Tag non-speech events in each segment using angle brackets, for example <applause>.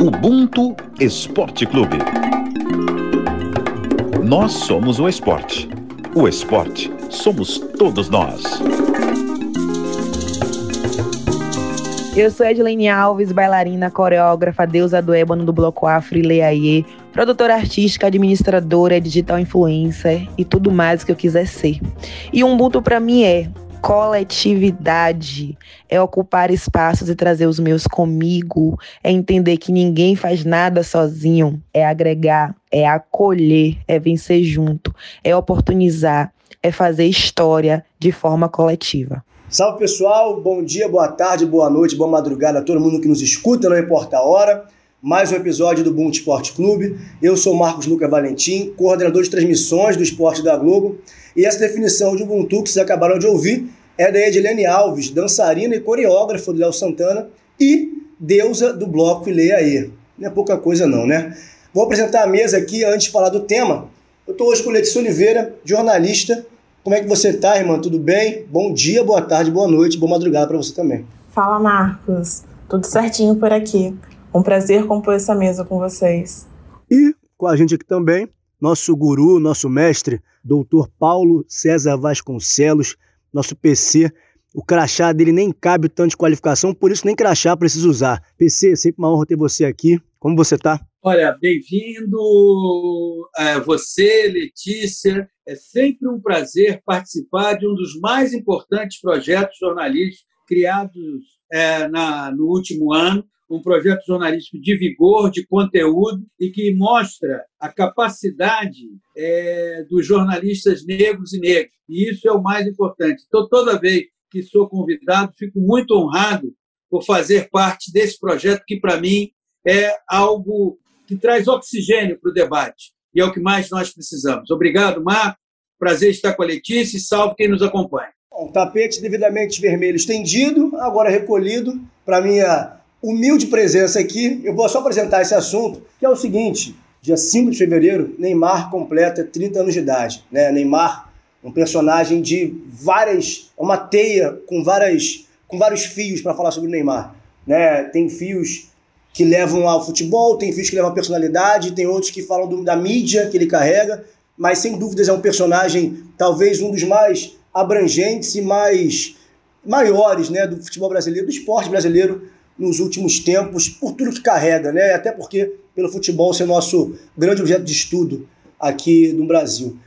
Ubuntu Esporte Clube. Nós somos o esporte. O esporte somos todos nós. Eu sou Edilene Alves, bailarina, coreógrafa, deusa do ébano do Bloco Afro e Leaie, produtora artística, administradora, digital influencer e tudo mais que eu quiser ser. E Ubuntu para mim é coletividade, é ocupar espaços e trazer os meus comigo, é entender que ninguém faz nada sozinho, é agregar, é acolher, é vencer junto, é oportunizar, é fazer história de forma coletiva. Salve pessoal, bom dia, boa tarde, boa noite, boa madrugada a todo mundo que nos escuta, não importa a hora. Mais um episódio do Boom Esporte Clube. Eu sou Marcos Lucas Valentim, coordenador de transmissões do esporte da Globo. E essa definição de Ubuntu que vocês acabaram de ouvir é da Edilene Alves, dançarina e coreógrafa do Léo Santana e deusa do bloco Leia Aí. Não é pouca coisa não, né? Vou apresentar a mesa aqui antes de falar do tema. Eu estou hoje com Letícia Oliveira, jornalista como é que você tá, irmã? Tudo bem? Bom dia, boa tarde, boa noite, boa madrugada para você também. Fala, Marcos. Tudo certinho por aqui. Um prazer compor essa mesa com vocês. E com a gente aqui também, nosso guru, nosso mestre, doutor Paulo César Vasconcelos, nosso PC. O crachá dele nem cabe tanto de qualificação, por isso nem crachá precisa usar. PC, sempre uma honra ter você aqui. Como você tá? Olha, bem-vindo a você, Letícia. É sempre um prazer participar de um dos mais importantes projetos jornalísticos criados é, na, no último ano, um projeto jornalístico de vigor, de conteúdo e que mostra a capacidade é, dos jornalistas negros e negras. E isso é o mais importante. Então, toda vez que sou convidado, fico muito honrado por fazer parte desse projeto que, para mim, é algo que traz oxigênio para o debate. E é o que mais nós precisamos. Obrigado, Marco. Prazer estar com a Letícia e salve quem nos acompanha. Um tapete devidamente vermelho estendido, agora recolhido, para minha humilde presença aqui. Eu vou só apresentar esse assunto, que é o seguinte: dia 5 de fevereiro, Neymar completa 30 anos de idade. Né? Neymar, um personagem de várias. uma teia com, várias, com vários fios para falar sobre o Neymar. Né? Tem fios que levam ao futebol, tem fios que levam à personalidade, tem outros que falam do, da mídia que ele carrega, mas sem dúvidas é um personagem, talvez um dos mais abrangentes e mais maiores né, do futebol brasileiro, do esporte brasileiro nos últimos tempos, por tudo que carrega, né? até porque pelo futebol ser nosso grande objeto de estudo aqui no Brasil.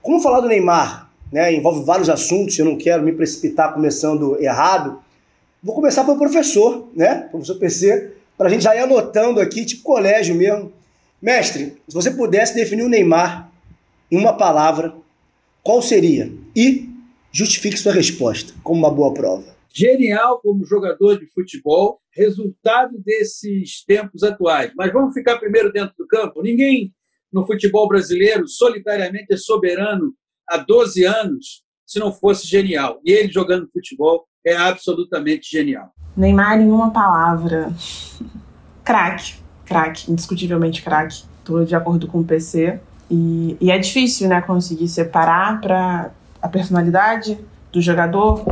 Como falar do Neymar? Né, envolve vários assuntos, eu não quero me precipitar começando errado. Vou começar pelo professor, né? Professor PC, para a gente já ir anotando aqui, tipo colégio mesmo. Mestre, se você pudesse definir o Neymar em uma palavra, qual seria? E justifique sua resposta como uma boa prova. Genial como jogador de futebol, resultado desses tempos atuais. Mas vamos ficar primeiro dentro do campo. Ninguém no futebol brasileiro solitariamente é soberano há 12 anos se não fosse genial. E ele jogando futebol é absolutamente genial. Neymar em uma palavra. craque. Craque, indiscutivelmente craque. Estou de acordo com o PC. E, e é difícil, né, conseguir separar para a personalidade do jogador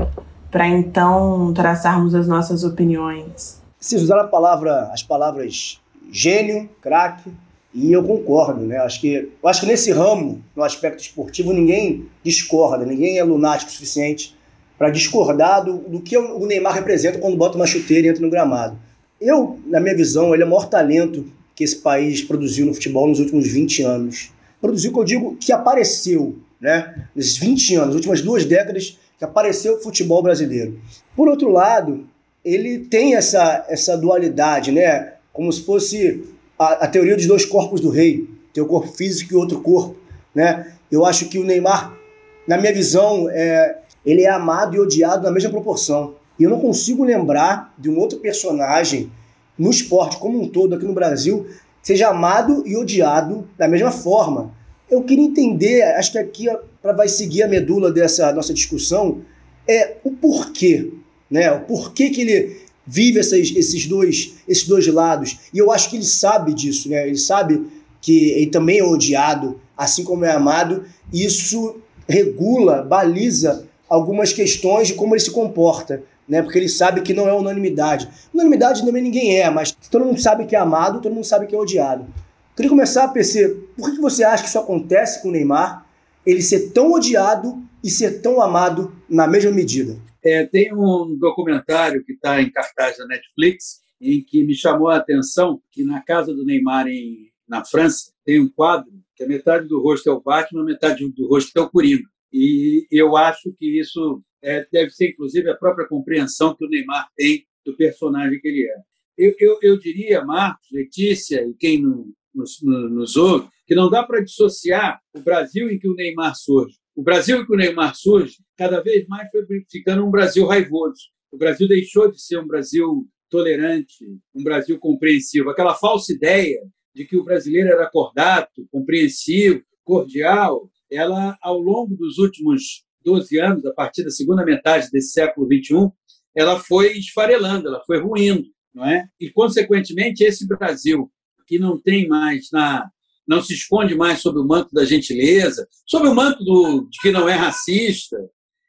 para então traçarmos as nossas opiniões. Se usar a palavra, as palavras gênio, craque, e eu concordo, né? Acho que, eu acho que nesse ramo, no aspecto esportivo, ninguém discorda, ninguém é lunático o suficiente para discordar do, do, que o Neymar representa quando bota uma chuteira e entra no gramado. Eu, na minha visão, ele é o maior talento que esse país produziu no futebol nos últimos 20 anos. Produziu, que eu digo, que apareceu, né? Nesses 20 anos, nas últimas duas décadas, que apareceu o futebol brasileiro. Por outro lado, ele tem essa, essa dualidade, né? Como se fosse a, a teoria dos dois corpos do rei. Tem o corpo físico e outro corpo, né? Eu acho que o Neymar, na minha visão, é, ele é amado e odiado na mesma proporção. E eu não consigo lembrar de um outro personagem no esporte como um todo aqui no Brasil seja amado e odiado da mesma forma. Eu queria entender, acho que aqui para vai seguir a medula dessa nossa discussão é o porquê, né? O porquê que ele vive esses, esses dois esses dois lados. E eu acho que ele sabe disso, né? Ele sabe que ele também é odiado, assim como é amado. E isso regula, baliza algumas questões de como ele se comporta. né? Porque ele sabe que não é unanimidade. Unanimidade também ninguém é, mas todo mundo sabe que é amado, todo mundo sabe que é odiado. Queria começar a pensar, por que você acha que isso acontece com o Neymar? Ele ser tão odiado e ser tão amado na mesma medida? É, tem um documentário que está em cartaz da Netflix em que me chamou a atenção que na casa do Neymar em, na França tem um quadro que a metade do rosto é o Batman, a metade do rosto é o Coringa. E eu acho que isso é, deve ser, inclusive, a própria compreensão que o Neymar tem do personagem que ele é. Eu, eu, eu diria, Marcos, Letícia e quem nos, nos ouve, que não dá para dissociar o Brasil em que o Neymar surge. O Brasil em que o Neymar surge, cada vez mais foi ficando um Brasil raivoso. O Brasil deixou de ser um Brasil tolerante, um Brasil compreensivo. Aquela falsa ideia de que o brasileiro era cordato, compreensivo, cordial, ela, ao longo dos últimos 12 anos, a partir da segunda metade desse século XXI, ela foi esfarelando, ela foi ruindo, não é? E, consequentemente, esse Brasil que não tem mais na não se esconde mais sob o manto da gentileza, sob o manto do, de que não é racista.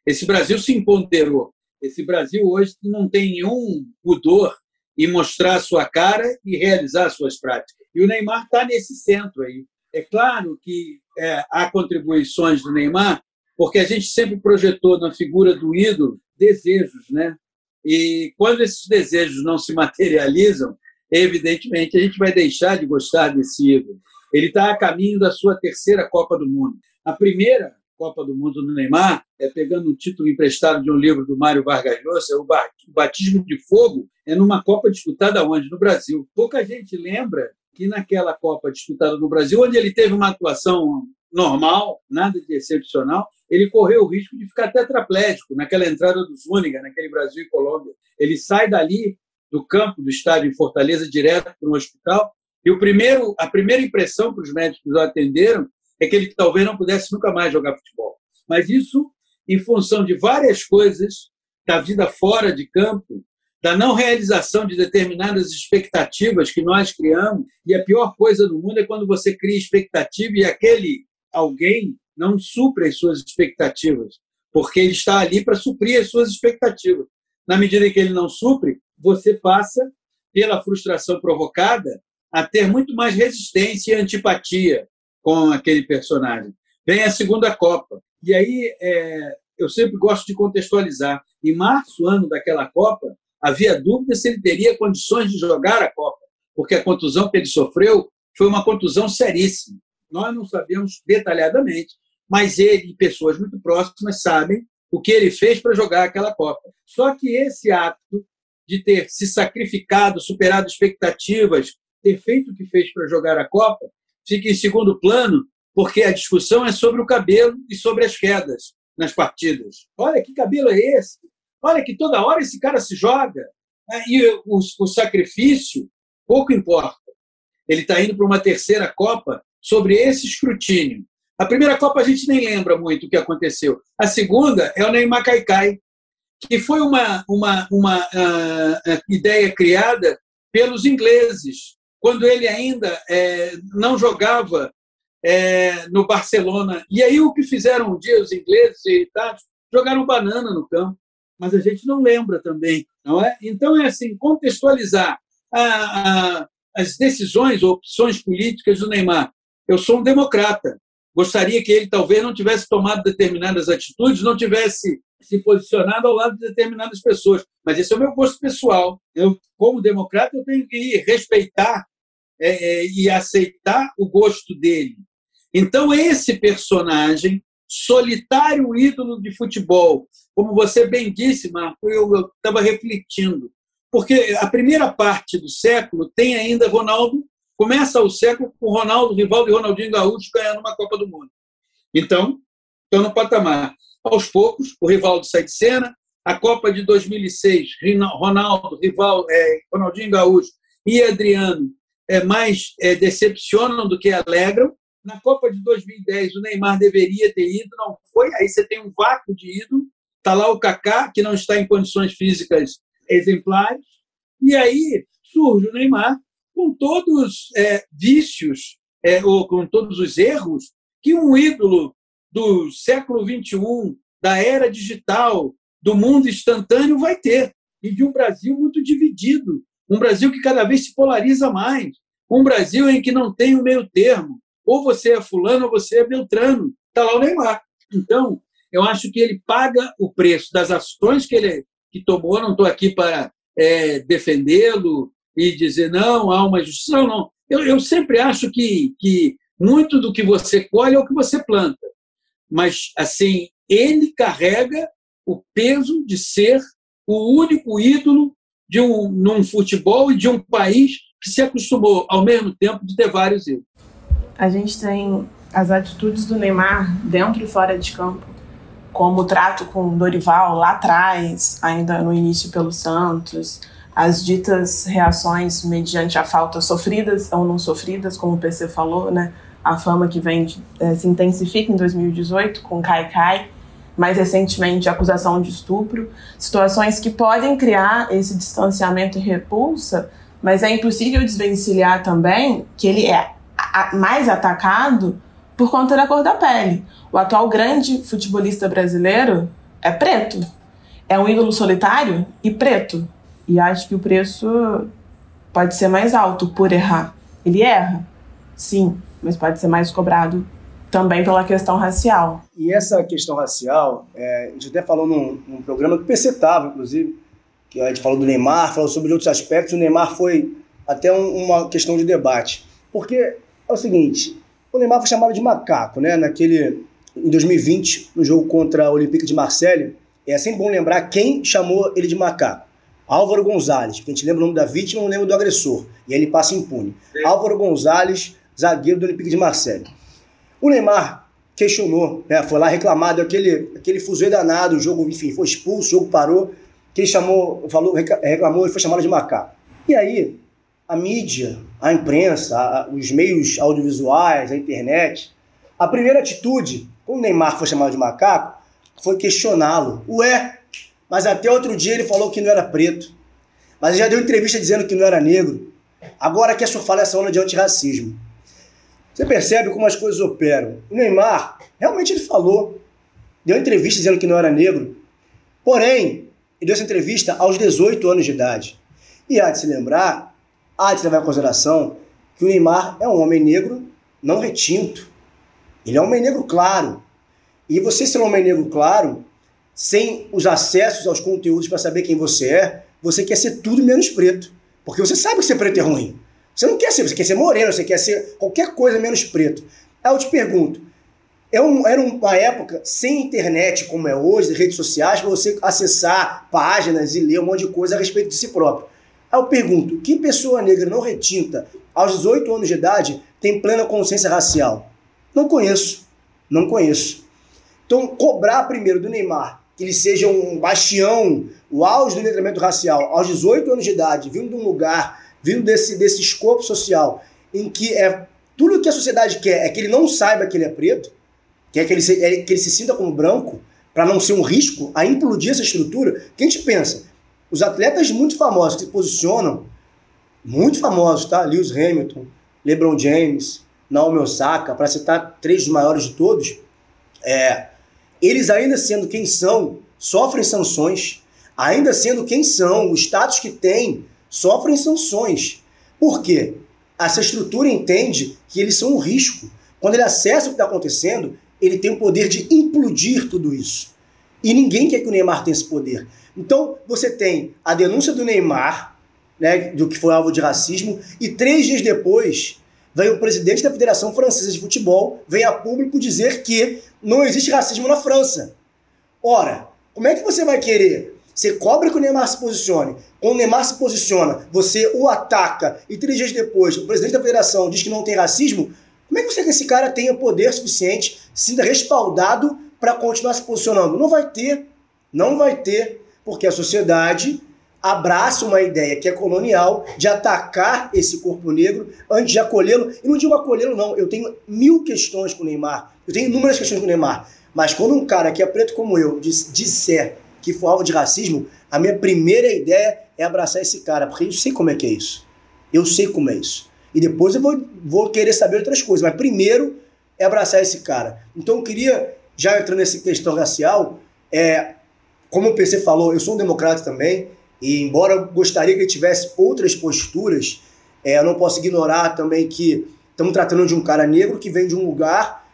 Esse Brasil se empoderou. Esse Brasil hoje não tem nenhum pudor em mostrar a sua cara e realizar suas práticas. E o Neymar está nesse centro aí. É claro que é, há contribuições do Neymar, porque a gente sempre projetou na figura do ídolo desejos, né? E quando esses desejos não se materializam, evidentemente a gente vai deixar de gostar desse ídolo. Ele está a caminho da sua terceira Copa do Mundo. A primeira Copa do Mundo do Neymar, é pegando um título emprestado de um livro do Mário Vargas Llosa, o Batismo de Fogo, é numa Copa disputada onde? No Brasil. Pouca gente lembra que naquela Copa disputada no Brasil, onde ele teve uma atuação normal, nada de excepcional, ele correu o risco de ficar tetraplégico naquela entrada do Zúñiga, naquele Brasil e Colômbia. Ele sai dali do campo do estádio em Fortaleza direto para um hospital e o primeiro, a primeira impressão que os médicos atenderam é que ele talvez não pudesse nunca mais jogar futebol. Mas isso em função de várias coisas da vida fora de campo da não realização de determinadas expectativas que nós criamos. E a pior coisa do mundo é quando você cria expectativa e aquele alguém não supre as suas expectativas, porque ele está ali para suprir as suas expectativas. Na medida em que ele não supre, você passa, pela frustração provocada, a ter muito mais resistência e antipatia com aquele personagem. Vem a segunda Copa. E aí é, eu sempre gosto de contextualizar. Em março, ano daquela Copa, havia dúvida se ele teria condições de jogar a Copa, porque a contusão que ele sofreu foi uma contusão seríssima. Nós não sabemos detalhadamente, mas ele e pessoas muito próximas sabem o que ele fez para jogar aquela Copa. Só que esse ato de ter se sacrificado, superado expectativas, ter feito o que fez para jogar a Copa, fica em segundo plano, porque a discussão é sobre o cabelo e sobre as quedas nas partidas. Olha que cabelo é esse? Olha que toda hora esse cara se joga. É, e o, o sacrifício pouco importa. Ele está indo para uma terceira Copa sobre esse escrutínio. A primeira Copa a gente nem lembra muito o que aconteceu. A segunda é o Neymar Caicai, que foi uma, uma, uma uh, ideia criada pelos ingleses, quando ele ainda é, não jogava é, no Barcelona. E aí o que fizeram um dia os ingleses irritados? Jogaram banana no campo mas a gente não lembra também, não é? Então é assim contextualizar a, a, as decisões opções políticas do Neymar. Eu sou um democrata. Gostaria que ele talvez não tivesse tomado determinadas atitudes, não tivesse se posicionado ao lado de determinadas pessoas. Mas esse é o meu gosto pessoal. Eu, como democrata, eu tenho que respeitar é, é e aceitar o gosto dele. Então, esse personagem solitário ídolo de futebol. Como você bem disse, Marco, eu estava refletindo. Porque a primeira parte do século tem ainda Ronaldo, começa o século com Ronaldo, Rivaldo e Ronaldinho Gaúcho ganhando uma Copa do Mundo. Então, estão no patamar. Aos poucos, o Rivaldo sai de cena, a Copa de 2006, Ronaldo, Rivaldo, é, Ronaldinho Gaúcho e Adriano é, mais é, decepcionam do que alegram, na Copa de 2010, o Neymar deveria ter ido, não foi. Aí você tem um vácuo de ídolo. Está lá o Kaká, que não está em condições físicas exemplares. E aí surge o Neymar com todos os é, vícios é, ou com todos os erros que um ídolo do século XXI, da era digital, do mundo instantâneo vai ter, e de um Brasil muito dividido, um Brasil que cada vez se polariza mais, um Brasil em que não tem o meio termo, ou você é fulano ou você é beltrano, está lá o Neymar. Então, eu acho que ele paga o preço das ações que ele que tomou, não estou aqui para é, defendê-lo e dizer não, há uma justiça, não, não. Eu, eu sempre acho que, que muito do que você colhe é o que você planta. Mas, assim, ele carrega o peso de ser o único ídolo de um num futebol e de um país que se acostumou ao mesmo tempo de ter vários ídolos. A gente tem as atitudes do Neymar dentro e fora de campo, como o trato com Dorival lá atrás, ainda no início pelo Santos, as ditas reações mediante a falta sofridas ou não sofridas, como o PC falou, né? A fama que vem é, se intensifica em 2018 com Kai Kai mais recentemente acusação de estupro, situações que podem criar esse distanciamento e repulsa, mas é impossível desvencilhar também que ele é mais atacado por conta da cor da pele. O atual grande futebolista brasileiro é preto. É um ídolo solitário e preto. E acho que o preço pode ser mais alto por errar. Ele erra, sim, mas pode ser mais cobrado também pela questão racial. E essa questão racial, é, a gente até falou num, num programa que o PC inclusive, que a gente falou do Neymar, falou sobre outros aspectos, o Neymar foi até um, uma questão de debate. Porque é o seguinte, o Neymar foi chamado de macaco, né? Naquele, em 2020, no jogo contra o Olympique de Marseille, é sempre bom lembrar quem chamou ele de macaco. Álvaro Gonzalez, porque a gente lembra o nome da vítima, não lembra do agressor, e aí ele passa impune. Sim. Álvaro Gonzalez, zagueiro do Olympique de Marseille. O Neymar questionou, né, foi lá reclamado, aquele, aquele fuzuê danado, o jogo, enfim, foi expulso, o jogo parou, que ele chamou, falou, reclamou e foi chamado de macaco. E aí, a mídia, a imprensa, a, os meios audiovisuais, a internet, a primeira atitude, quando o Neymar foi chamado de macaco, foi questioná-lo. Ué, mas até outro dia ele falou que não era preto. Mas ele já deu entrevista dizendo que não era negro. Agora quer surfar nessa onda de antirracismo. Você percebe como as coisas operam. O Neymar, realmente ele falou, deu entrevista dizendo que não era negro, porém, ele deu essa entrevista aos 18 anos de idade. E há de se lembrar, há de se levar em consideração que o Neymar é um homem negro não retinto. Ele é um homem negro claro. E você ser um homem negro claro, sem os acessos aos conteúdos para saber quem você é, você quer ser tudo menos preto. Porque você sabe que ser preto é ruim. Você não quer ser, você quer ser moreno, você quer ser qualquer coisa menos preto. Aí eu te pergunto, é era uma época sem internet como é hoje, redes sociais, para você acessar páginas e ler um monte de coisa a respeito de si próprio. Aí eu pergunto, que pessoa negra não retinta, aos 18 anos de idade, tem plena consciência racial? Não conheço, não conheço. Então, cobrar primeiro do Neymar que ele seja um bastião, o auge do letramento racial, aos 18 anos de idade, vindo de um lugar vindo desse, desse escopo social em que é tudo que a sociedade quer é que ele não saiba que ele é preto, quer que ele se, é, que ele se sinta como branco, para não ser um risco a implodir essa estrutura, que a gente pensa, os atletas muito famosos que se posicionam, muito famosos, tá? Lewis Hamilton, LeBron James, Naomi Osaka, para citar três dos maiores de todos, é, eles ainda sendo quem são, sofrem sanções, ainda sendo quem são, o status que têm, sofrem sanções. Por quê? Essa estrutura entende que eles são um risco. Quando ele acessa o que está acontecendo, ele tem o poder de implodir tudo isso. E ninguém quer que o Neymar tenha esse poder. Então, você tem a denúncia do Neymar, né, do que foi alvo de racismo, e três dias depois, vem o presidente da Federação Francesa de Futebol, vem a público dizer que não existe racismo na França. Ora, como é que você vai querer você cobra que o Neymar se posicione. Quando o Neymar se posiciona, você o ataca e três dias depois o presidente da federação diz que não tem racismo. Como é que você quer que esse cara tenha poder suficiente, se sinta respaldado para continuar se posicionando? Não vai ter. Não vai ter, porque a sociedade abraça uma ideia que é colonial de atacar esse corpo negro antes de acolhê-lo. E não digo acolhê-lo, não. Eu tenho mil questões com o Neymar. Eu tenho inúmeras questões com o Neymar. Mas quando um cara que é preto como eu disser que for alvo de racismo, a minha primeira ideia é abraçar esse cara, porque eu sei como é que é isso. Eu sei como é isso. E depois eu vou, vou querer saber outras coisas, mas primeiro é abraçar esse cara. Então eu queria, já entrando nessa questão racial, é, como o PC falou, eu sou um democrata também, e embora eu gostaria que ele tivesse outras posturas, é, eu não posso ignorar também que estamos tratando de um cara negro que vem de um lugar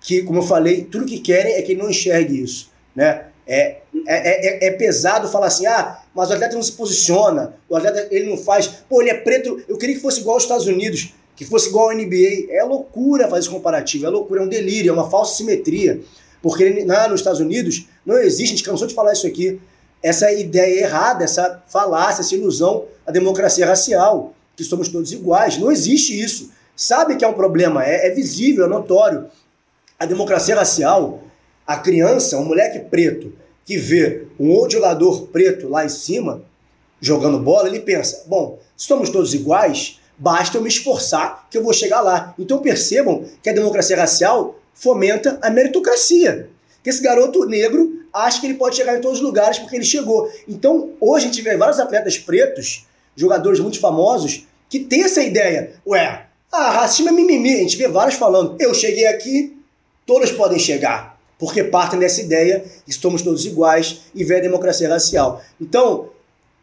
que, como eu falei, tudo que querem é que ele não enxergue isso. Né? É, é, é, é, pesado falar assim, ah, mas o atleta não se posiciona, o atleta ele não faz, pô, ele é preto, eu queria que fosse igual aos Estados Unidos, que fosse igual ao NBA. É loucura fazer esse comparativo, é loucura, é um delírio, é uma falsa simetria. Porque lá nos Estados Unidos não existe, a gente cansou de falar isso aqui, essa ideia errada, essa falácia, essa ilusão, a democracia racial, que somos todos iguais. Não existe isso. Sabe que é um problema, é, é visível, é notório. A democracia racial, a criança, um moleque preto, que vê um outro jogador preto lá em cima, jogando bola, ele pensa: bom, somos todos iguais, basta eu me esforçar que eu vou chegar lá. Então percebam que a democracia racial fomenta a meritocracia. Que esse garoto negro acha que ele pode chegar em todos os lugares porque ele chegou. Então, hoje a gente vê vários atletas pretos, jogadores muito famosos, que tem essa ideia. Ué, ah, racismo é mimimi. A gente vê vários falando, eu cheguei aqui, todos podem chegar. Porque partem dessa ideia que somos todos iguais e vê a democracia racial. Então,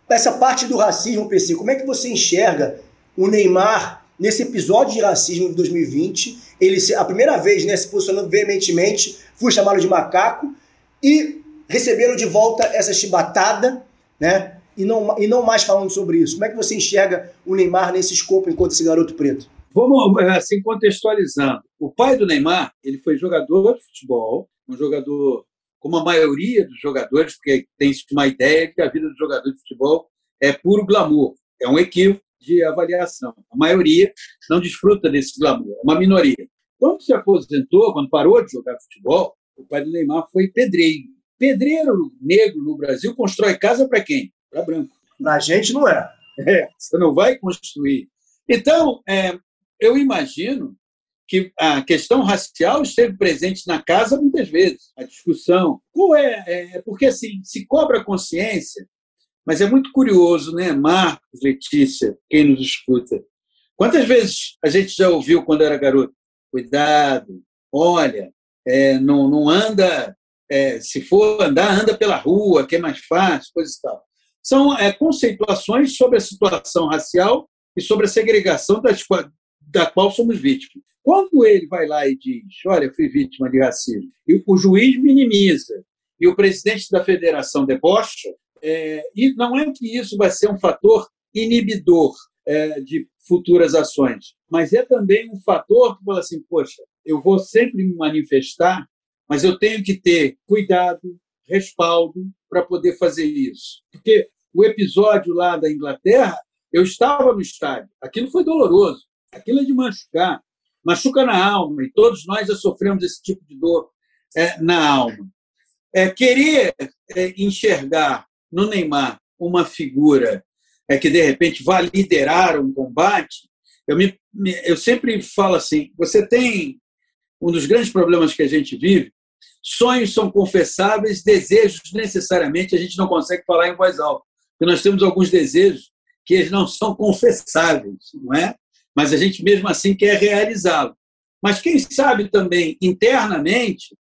essa parte do racismo, PC, como é que você enxerga o Neymar nesse episódio de racismo de 2020? Ele, a primeira vez, né, se posicionando veementemente, fui chamado de macaco e receberam de volta essa chibatada, né? E não, e não mais falando sobre isso. Como é que você enxerga o Neymar nesse escopo enquanto esse garoto preto? Vamos assim contextualizando. O pai do Neymar, ele foi jogador de futebol, um jogador como a maioria dos jogadores, porque tem-se uma ideia que a vida do jogador de futebol é puro glamour, é um equívoco de avaliação. A maioria não desfruta desse glamour, é uma minoria. Quando se aposentou, quando parou de jogar futebol, o pai do Neymar foi pedreiro. Pedreiro negro no Brasil constrói casa para quem? Para branco. Na gente não é. É, você não vai construir. Então, é, eu imagino que a questão racial esteve presente na casa muitas vezes, a discussão. Qual é, é porque assim, se cobra consciência, mas é muito curioso, né, Marcos, Letícia, quem nos escuta. Quantas vezes a gente já ouviu quando era garoto? Cuidado, olha, é, não, não anda, é, se for andar, anda pela rua, que é mais fácil, coisa e tal. São é, conceituações sobre a situação racial e sobre a segregação das, da qual somos vítimas. Quando ele vai lá e diz, olha, eu fui vítima de racismo, e o juiz minimiza, e o presidente da federação debocha, é, e não é que isso vai ser um fator inibidor é, de futuras ações, mas é também um fator que fala assim, poxa, eu vou sempre me manifestar, mas eu tenho que ter cuidado, respaldo para poder fazer isso. Porque o episódio lá da Inglaterra, eu estava no estádio, aquilo foi doloroso, aquilo é de machucar, machuca na alma, e todos nós já sofremos esse tipo de dor é, na alma. É, querer é, enxergar no Neymar uma figura é, que, de repente, vá liderar um combate, eu, me, eu sempre falo assim: você tem um dos grandes problemas que a gente vive. Sonhos são confessáveis, desejos necessariamente a gente não consegue falar em voz alta. Porque nós temos alguns desejos que eles não são confessáveis, não é? Mas a gente mesmo assim quer realizá-lo. Mas quem sabe também internamente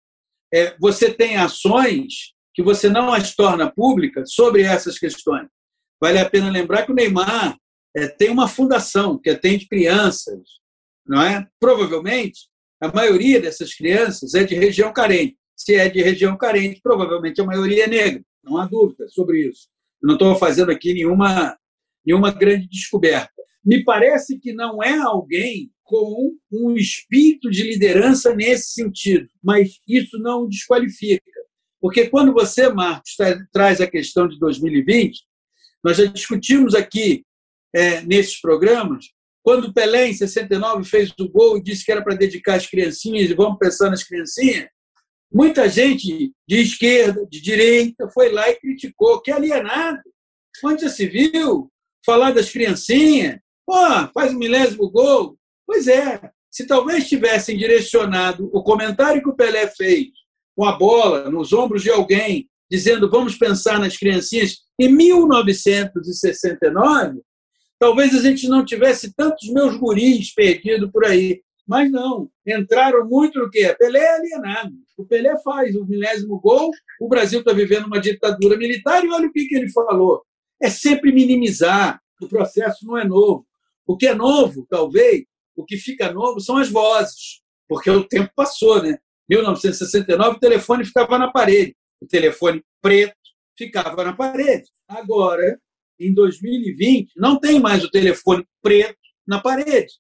é, você tem ações que você não as torna públicas sobre essas questões. Vale a pena lembrar que o Neymar é, tem uma fundação que atende crianças, não é? Provavelmente a maioria dessas crianças é de região carente. Se é de região carente, provavelmente a maioria é negra. Não há dúvida sobre isso. Eu não estou fazendo aqui nenhuma, nenhuma grande descoberta. Me parece que não é alguém com um espírito de liderança nesse sentido, mas isso não desqualifica. Porque quando você, Marcos, traz a questão de 2020, nós já discutimos aqui é, nesses programas quando o Pelé, em 69, fez o gol e disse que era para dedicar às criancinhas, e vamos pensar nas criancinhas, muita gente de esquerda, de direita, foi lá e criticou, que alienado. Onde já se viu falar das criancinhas? Pô, faz o milésimo gol. Pois é, se talvez tivessem direcionado o comentário que o Pelé fez com a bola nos ombros de alguém, dizendo vamos pensar nas criancinhas, em 1969, talvez a gente não tivesse tantos meus guris perdidos por aí. Mas não, entraram muito no que? Pelé é alienado. O Pelé faz o milésimo gol, o Brasil está vivendo uma ditadura militar e olha o que, que ele falou. É sempre minimizar, o processo não é novo. O que é novo, talvez, o que fica novo são as vozes, porque o tempo passou, né? 1969 o telefone ficava na parede, o telefone preto ficava na parede. Agora, em 2020, não tem mais o telefone preto na parede.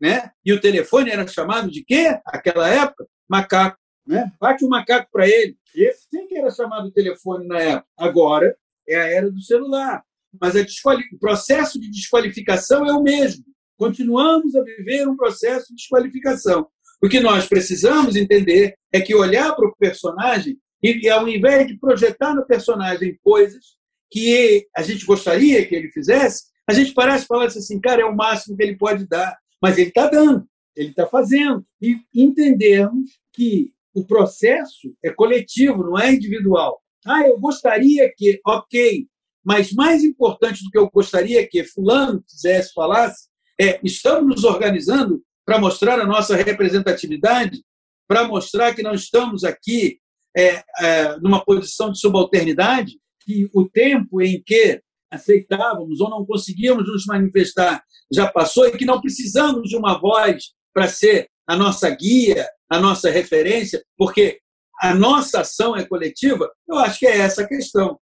Né? E o telefone era chamado de quê? Aquela época? Macaco. Né? Bate o um macaco para ele. Esse sim que era chamado telefone na época. Agora é a era do celular. Mas o processo de desqualificação é o mesmo. Continuamos a viver um processo de desqualificação. O que nós precisamos entender é que olhar para o personagem e, ao invés de projetar no personagem coisas que a gente gostaria que ele fizesse, a gente parece falar assim, cara, é o máximo que ele pode dar. Mas ele está dando, ele está fazendo. E entendermos que o processo é coletivo, não é individual. Ah, eu gostaria que, ok, mas mais importante do que eu gostaria que fulano fizesse, falasse, é estamos nos organizando para mostrar a nossa representatividade, para mostrar que não estamos aqui é, é, numa posição de subalternidade, que o tempo em que aceitávamos ou não conseguíamos nos manifestar já passou e que não precisamos de uma voz para ser a nossa guia, a nossa referência, porque a nossa ação é coletiva, eu acho que é essa a questão.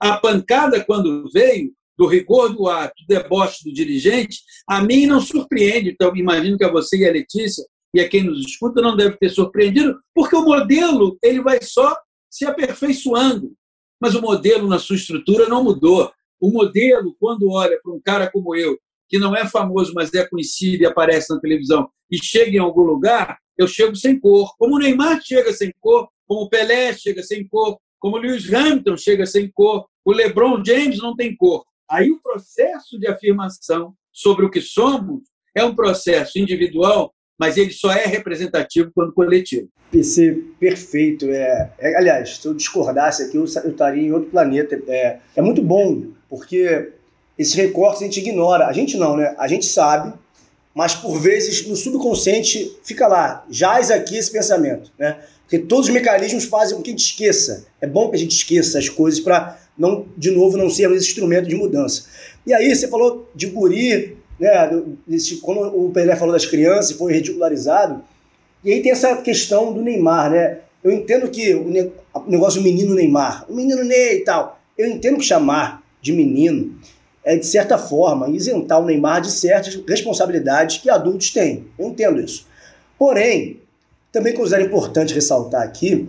A pancada, quando veio, do rigor do ato, do deboche do dirigente, a mim não surpreende. Então, imagino que a você e a Letícia e a quem nos escuta não deve ter surpreendido, porque o modelo ele vai só se aperfeiçoando. Mas o modelo, na sua estrutura, não mudou. O modelo, quando olha para um cara como eu, que não é famoso, mas é conhecido e aparece na televisão, e chega em algum lugar, eu chego sem cor. Como o Neymar chega sem cor, como o Pelé chega sem cor, como o Lewis Hamilton chega sem cor, o LeBron James não tem cor. Aí o processo de afirmação sobre o que somos é um processo individual, mas ele só é representativo quando coletivo. PC, perfeito. É, é aliás, se eu discordasse aqui, eu, eu estaria em outro planeta. É, é muito bom, porque esses recortes a gente ignora. A gente não, né? A gente sabe, mas por vezes no subconsciente fica lá, jaz aqui esse pensamento, né? Porque todos os mecanismos fazem com que a gente esqueça. É bom que a gente esqueça as coisas para não, de novo, não sermos esse instrumento de mudança. E aí você falou de guri, né? Quando o Pelé falou das crianças, foi ridicularizado. E aí tem essa questão do Neymar, né? Eu entendo que o negócio do menino Neymar, o menino Ney e tal, eu entendo que chamar de menino é, de certa forma, isentar o Neymar de certas responsabilidades que adultos têm. Eu entendo isso. Porém, também considero importante ressaltar aqui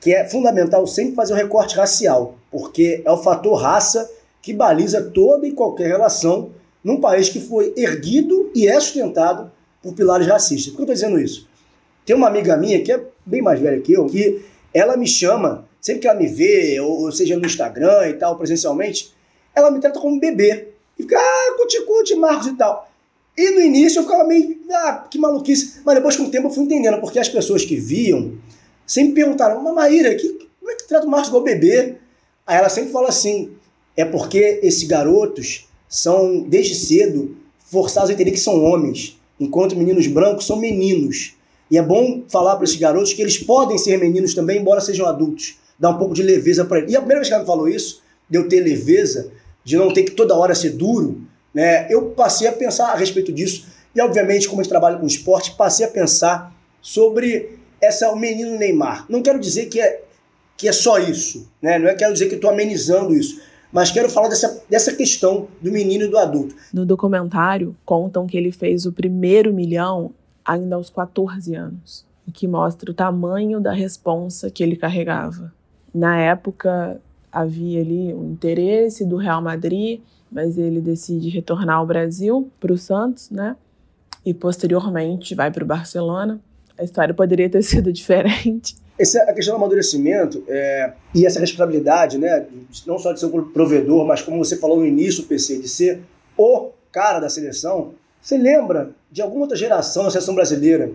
que é fundamental sempre fazer o um recorte racial, porque é o fator raça que baliza toda e qualquer relação num país que foi erguido e é sustentado por pilares racistas. Por que eu estou dizendo isso? Tem uma amiga minha que é bem mais velha que eu, que ela me chama, sempre que ela me vê, ou seja no Instagram e tal, presencialmente, ela me trata como bebê. E fica, ah, cuti-cuti, Marcos e tal. E no início eu ficava meio, ah, que maluquice. Mas depois com o tempo eu fui entendendo, porque as pessoas que viam sempre perguntaram, mas Maíra, que, como é que trata o Marcos igual bebê? Aí ela sempre fala assim, é porque esses garotos são, desde cedo, forçados a entender que são homens, enquanto meninos brancos são meninos. E é bom falar para esses garotos que eles podem ser meninos também, embora sejam adultos. Dar um pouco de leveza para eles. E a primeira vez que ela me falou isso, de eu ter leveza, de não ter que toda hora ser duro, né? Eu passei a pensar a respeito disso. E, obviamente, como a gente trabalha com esporte, passei a pensar sobre essa o menino Neymar. Não quero dizer que é, que é só isso, né? Não é quero dizer que estou amenizando isso. Mas quero falar dessa, dessa questão do menino e do adulto. No documentário, contam que ele fez o primeiro milhão ainda aos 14 anos, o que mostra o tamanho da responsa que ele carregava. Na época, havia ali o interesse do Real Madrid, mas ele decide retornar ao Brasil, para o Santos, né? E posteriormente vai para o Barcelona. A história poderia ter <laughs> sido diferente. Essa, a questão do amadurecimento é, e essa responsabilidade, né, não só de ser um provedor, mas como você falou no início, PC, de ser o cara da seleção. Você lembra de alguma outra geração da seleção brasileira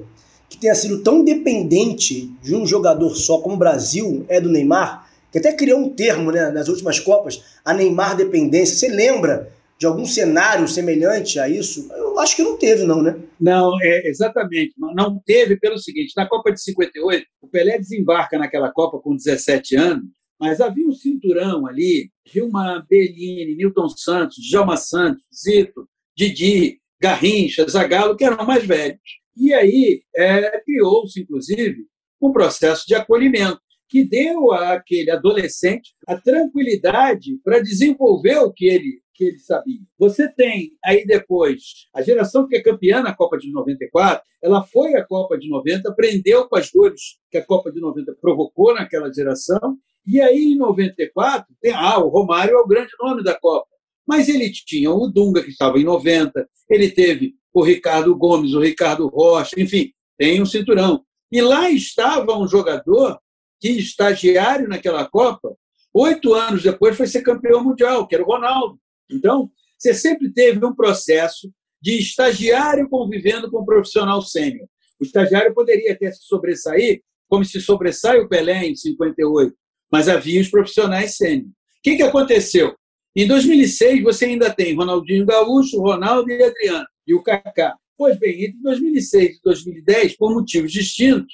que tenha sido tão dependente de um jogador só como o Brasil é do Neymar? que até criou um termo né, nas últimas Copas, a Neymar dependência. Você lembra de algum cenário semelhante a isso? Eu acho que não teve, não, né? Não, é, exatamente. Não teve pelo seguinte: na Copa de 58, o Pelé desembarca naquela Copa com 17 anos, mas havia um cinturão ali, Gilmar Bellini, Newton Santos, Djalma Santos, Zito, Didi, Garrincha, Zagallo, que eram mais velhos. E aí é, criou-se, inclusive, um processo de acolhimento que deu àquele adolescente a tranquilidade para desenvolver o que ele que ele sabia. Você tem aí depois a geração que é campeã na Copa de 94, ela foi à Copa de 90, aprendeu com as dores que a Copa de 90 provocou naquela geração, e aí em 94 tem ah, o Romário é o grande nome da Copa. Mas ele tinha o Dunga que estava em 90, ele teve o Ricardo Gomes, o Ricardo Rocha, enfim, tem um cinturão. E lá estava um jogador que estagiário naquela Copa, oito anos depois foi ser campeão mundial, que era o Ronaldo. Então, você sempre teve um processo de estagiário convivendo com um profissional sênior. O estagiário poderia até se sobressair, como se sobressai o Pelé em 58, mas havia os profissionais sênior. O que, que aconteceu? Em 2006, você ainda tem Ronaldinho Gaúcho, Ronaldo e Adriano, e o Kaká. Pois bem, entre 2006 e 2010, por motivos distintos,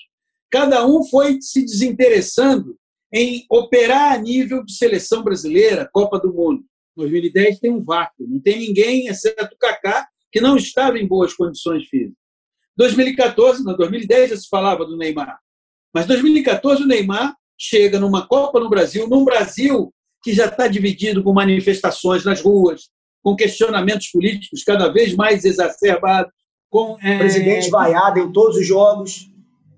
cada um foi se desinteressando em operar a nível de seleção brasileira, Copa do Mundo. 2010 tem um vácuo, não tem ninguém, exceto o Kaká, que não estava em boas condições físicas. 2014, não, 2010 já se falava do Neymar. Mas 2014 o Neymar chega numa Copa no Brasil, num Brasil que já está dividido com manifestações nas ruas, com questionamentos políticos cada vez mais exacerbados, com é... presidente vaiado em todos os jogos.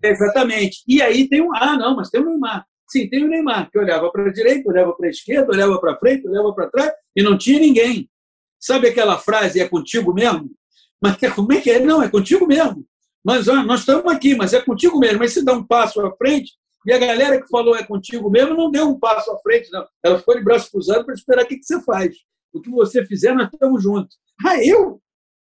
Exatamente. E aí tem um ah não, mas tem o Neymar. Sim, tem o Neymar, que olhava para a direita, olhava para a esquerda, olhava para frente, olhava para trás e não tinha ninguém. Sabe aquela frase, é contigo mesmo? Mas como é que é? Não, é contigo mesmo. Mas nós estamos aqui, mas é contigo mesmo. Mas você dá um passo à frente, e a galera que falou é contigo mesmo não deu um passo à frente, não. Ela ficou de braço cruzado para esperar o que você faz. O que você fizer, nós estamos juntos. Ah, eu?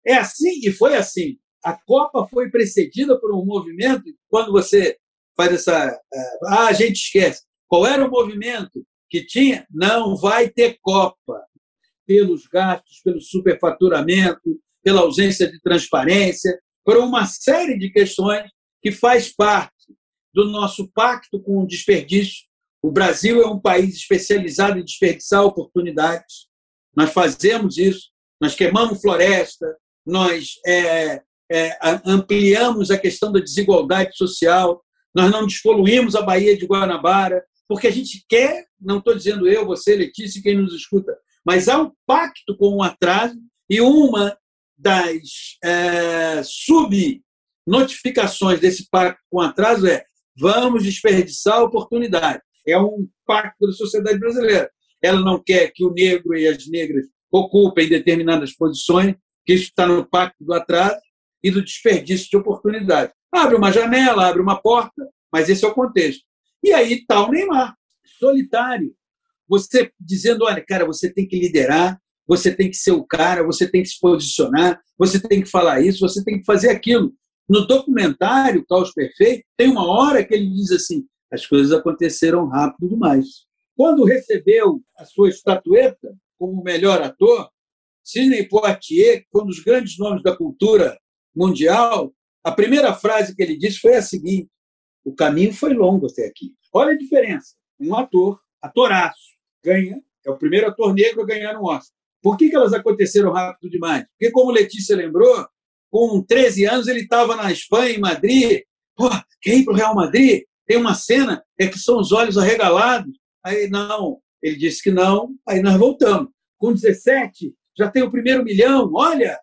É assim? E foi assim. A Copa foi precedida por um movimento, quando você faz essa. É, ah, a gente esquece. Qual era o movimento que tinha? Não vai ter Copa. Pelos gastos, pelo superfaturamento, pela ausência de transparência, por uma série de questões que faz parte do nosso pacto com o desperdício. O Brasil é um país especializado em desperdiçar oportunidades. Nós fazemos isso, nós queimamos floresta, nós é, é, ampliamos a questão da desigualdade social, nós não despoluímos a Baía de Guanabara, porque a gente quer, não estou dizendo eu, você, Letícia, quem nos escuta, mas há um pacto com o atraso e uma das é, subnotificações desse pacto com atraso é vamos desperdiçar a oportunidade. É um pacto da sociedade brasileira. Ela não quer que o negro e as negras ocupem determinadas posições, que isso está no pacto do atraso e do desperdício de oportunidade. Abre uma janela, abre uma porta, mas esse é o contexto. E aí está o Neymar, solitário. Você dizendo, olha, cara, você tem que liderar, você tem que ser o cara, você tem que se posicionar, você tem que falar isso, você tem que fazer aquilo. No documentário Caos Perfeito, tem uma hora que ele diz assim: as coisas aconteceram rápido demais. Quando recebeu a sua estatueta como melhor ator, Sidney Poitier, que foi um dos grandes nomes da cultura mundial, a primeira frase que ele disse foi a seguinte: o caminho foi longo até aqui. Olha a diferença. Um ator, atoraço, ganha, é o primeiro ator negro a ganhar um Oscar. Por que, que elas aconteceram rápido demais? Porque, como Letícia lembrou, com 13 anos ele estava na Espanha, em Madrid. Pô, quer ir para o Real Madrid? Tem uma cena, é que são os olhos arregalados. Aí, não, ele disse que não, aí nós voltamos. Com 17, já tem o primeiro milhão, olha,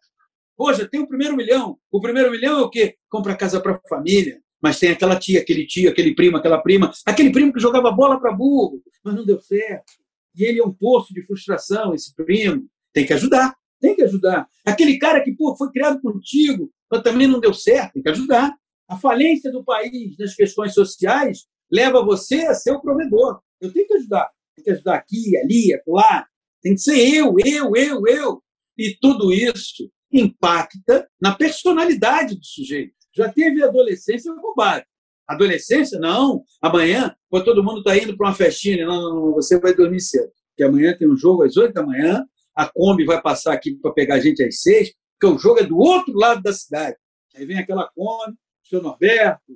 Poxa, tem o primeiro milhão. O primeiro milhão é o quê? Compra casa para a família. Mas tem aquela tia, aquele tio, aquele primo, aquela prima, aquele primo que jogava bola para burro, mas não deu certo. E ele é um poço de frustração, esse primo. Tem que ajudar, tem que ajudar. Aquele cara que pô, foi criado contigo, mas também não deu certo, tem que ajudar. A falência do país nas questões sociais leva você a ser o provedor. Eu tenho que ajudar. Tem que ajudar aqui, ali, acolá. Tem que ser eu, eu, eu, eu. E tudo isso impacta na personalidade do sujeito. Já teve adolescência roubada. Adolescência, não. Amanhã, quando todo mundo está indo para uma festinha, não, não, não, você vai dormir cedo. Porque amanhã tem um jogo às 8 da manhã, a Kombi vai passar aqui para pegar a gente às 6, porque o jogo é do outro lado da cidade. Aí vem aquela Kombi, o senhor Norberto,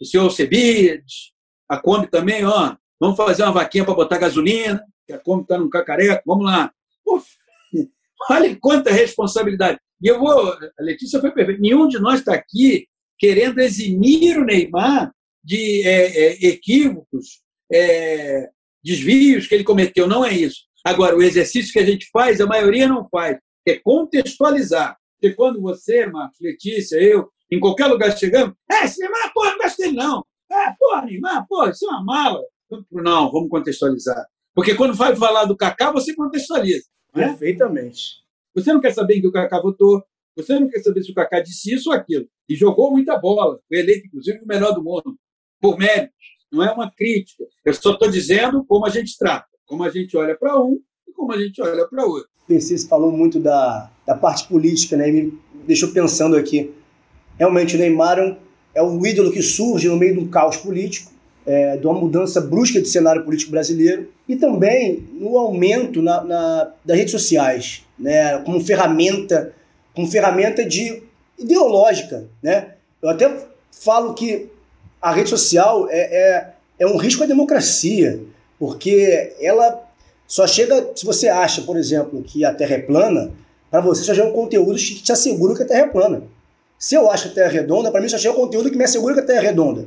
o senhor Alcebiades, a Kombi também, ó, vamos fazer uma vaquinha para botar gasolina, que a Kombi está no cacareco, vamos lá. Uf, <laughs> olha quanta responsabilidade. E eu vou, a Letícia foi perfeita, nenhum de nós está aqui querendo eximir o Neymar de é, é, equívocos, é, desvios que ele cometeu, não é isso. Agora, o exercício que a gente faz, a maioria não faz, é contextualizar. Porque quando você, Marcos, Letícia, eu, em qualquer lugar chegamos, é, esse Neymar, porra, não gosto dele, não. É, porra, Neymar, porra, isso é uma mala. Não, vamos contextualizar. Porque quando vai falar do Kaká, você contextualiza. Né? Perfeitamente. Você não quer saber em que o Kaká votou, você não quer saber se o Kaká disse isso ou aquilo. E jogou muita bola. Foi eleito, inclusive, o melhor do mundo. Por mérito. Não é uma crítica. Eu só estou dizendo como a gente trata. Como a gente olha para um e como a gente olha para outro. PC falou muito da, da parte política, né? E me deixou pensando aqui. Realmente, o Neymar é, é um ídolo que surge no meio de um caos político, é, de uma mudança brusca de cenário político brasileiro e também no aumento na, na, das redes sociais, né? Como ferramenta, como ferramenta de ideológica, né? Eu até falo que a rede social é, é, é um risco à democracia, porque ela só chega, se você acha, por exemplo, que a Terra é plana, para você só chega um conteúdo que te assegura que a Terra é plana. Se eu acho que a Terra é redonda, para mim só chega um conteúdo que me assegura que a Terra é redonda.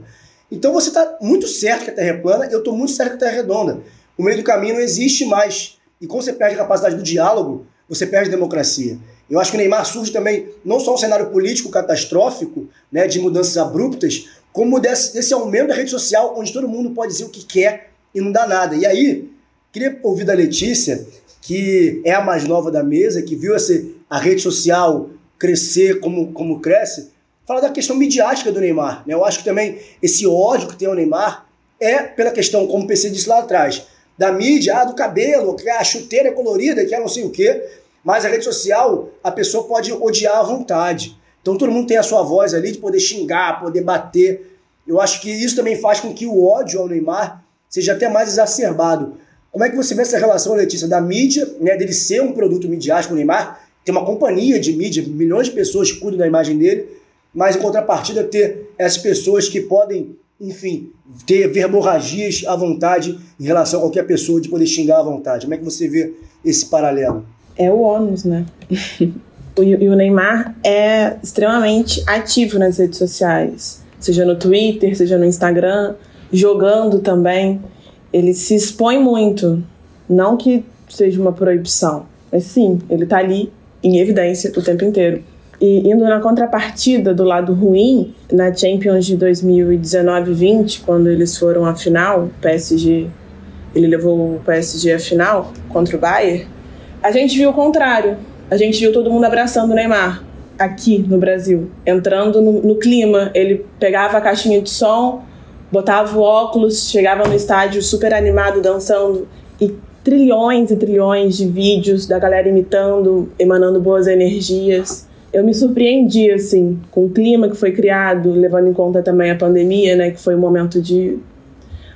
Então você está muito certo que a Terra é plana, eu estou muito certo que a Terra é redonda. O meio do caminho não existe mais. E quando você perde a capacidade do diálogo, você perde a democracia. Eu acho que o Neymar surge também não só um cenário político catastrófico, né, de mudanças abruptas, como desse, desse aumento da rede social, onde todo mundo pode dizer o que quer e não dá nada. E aí, queria ouvir da Letícia, que é a mais nova da mesa, que viu essa, a rede social crescer como, como cresce, falar da questão midiática do Neymar. Né? Eu acho que também esse ódio que tem ao Neymar é pela questão, como o PC disse lá atrás, da mídia, ah, do cabelo, que a chuteira é colorida, que é não sei o quê. Mas a rede social, a pessoa pode odiar à vontade. Então todo mundo tem a sua voz ali de poder xingar, poder bater. Eu acho que isso também faz com que o ódio ao Neymar seja até mais exacerbado. Como é que você vê essa relação, Letícia, da mídia, né, dele ser um produto midiático, o Neymar, tem uma companhia de mídia, milhões de pessoas cuidam da imagem dele, mas em contrapartida ter essas pessoas que podem, enfim, ter verborragias à vontade em relação a qualquer pessoa de poder xingar à vontade. Como é que você vê esse paralelo? É o ônus, né? <laughs> e o Neymar é extremamente ativo nas redes sociais, seja no Twitter, seja no Instagram, jogando também. Ele se expõe muito. Não que seja uma proibição, mas sim, ele está ali em evidência o tempo inteiro. E indo na contrapartida do lado ruim, na Champions de 2019-20, quando eles foram à final, PSG, ele levou o PSG à final contra o Bayern, a gente viu o contrário. A gente viu todo mundo abraçando o Neymar aqui no Brasil, entrando no, no clima. Ele pegava a caixinha de som, botava o óculos, chegava no estádio super animado, dançando e trilhões e trilhões de vídeos da galera imitando, emanando boas energias eu me surpreendi, assim, com o clima que foi criado, levando em conta também a pandemia, né, que foi um momento de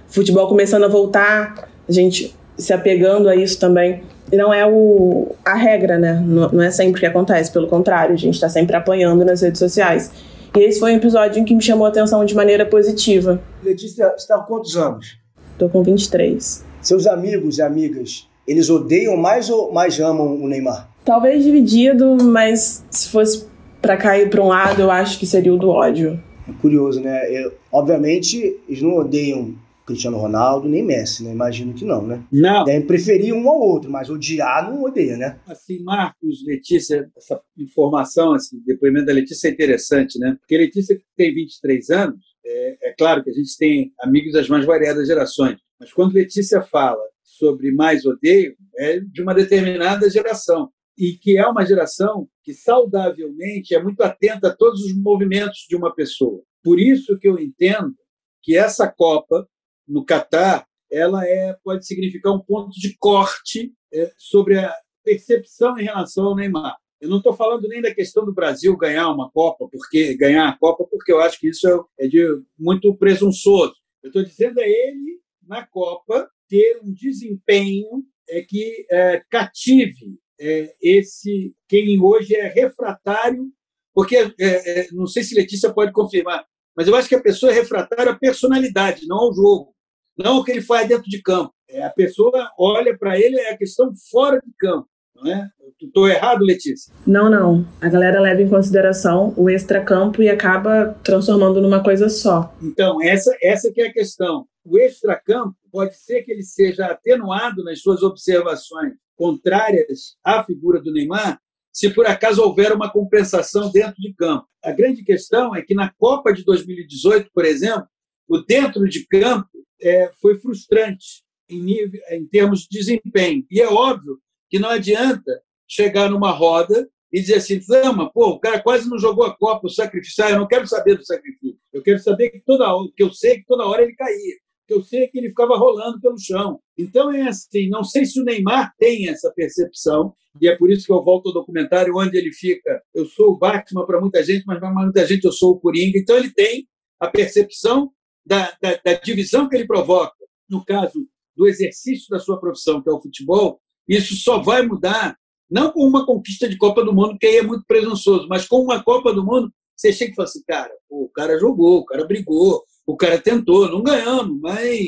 futebol começando a voltar, a gente se apegando a isso também. E não é o, a regra, né? Não, não é sempre que acontece, pelo contrário, a gente está sempre apanhando nas redes sociais. E esse foi um episódio em que me chamou a atenção de maneira positiva. Letícia, você está com quantos anos? Tô com 23. Seus amigos e amigas, eles odeiam mais ou mais amam o Neymar? Talvez dividido, mas se fosse para cair para um lado, eu acho que seria o do ódio. É curioso, né? Eu, obviamente, eles não odeiam Cristiano Ronaldo nem Messi, né? Imagino que não, né? Não. Devem preferir um ao outro, mas odiar não odeia, né? Assim, Marcos, Letícia, essa informação, esse depoimento da Letícia é interessante, né? Porque Letícia tem 23 anos, é, é claro que a gente tem amigos das mais variadas gerações, mas quando Letícia fala sobre mais odeio, é de uma determinada geração e que é uma geração que saudavelmente é muito atenta a todos os movimentos de uma pessoa. Por isso que eu entendo que essa Copa no Catar ela é pode significar um ponto de corte é, sobre a percepção em relação ao Neymar. Eu não estou falando nem da questão do Brasil ganhar uma Copa, porque ganhar a Copa, porque eu acho que isso é, é de muito presunçoso. Eu estou dizendo a ele na Copa ter um desempenho é que é, cative é, esse quem hoje é refratário porque é, é, não sei se Letícia pode confirmar, mas eu acho que a pessoa é refratária à personalidade, não ao jogo, não o que ele faz dentro de campo. É, a pessoa olha para ele é a questão fora de campo. Não é? Estou errado, Letícia? Não, não. A galera leva em consideração o extracampo e acaba transformando numa coisa só. Então, essa, essa que é a questão. O extracampo pode ser que ele seja atenuado nas suas observações contrárias à figura do Neymar, se por acaso houver uma compensação dentro de campo. A grande questão é que na Copa de 2018, por exemplo, o dentro de campo é, foi frustrante em, nível, em termos de desempenho. E é óbvio que não adianta chegar numa roda e dizer assim, Zama, pô, o cara quase não jogou a Copa, o sacrifício, ah, eu não quero saber do sacrifício. Eu quero saber que toda hora, que eu sei que toda hora ele caía, que eu sei que ele ficava rolando pelo chão. Então é assim, não sei se o Neymar tem essa percepção, e é por isso que eu volto ao documentário onde ele fica, eu sou o Batman para muita gente, mas para muita gente eu sou o Coringa. Então ele tem a percepção da, da, da divisão que ele provoca, no caso do exercício da sua profissão, que é o futebol, isso só vai mudar, não com uma conquista de Copa do Mundo, que aí é muito presunçoso, mas com uma Copa do Mundo, você chega e fala assim, cara, o cara jogou, o cara brigou, o cara tentou, não ganhamos, mas.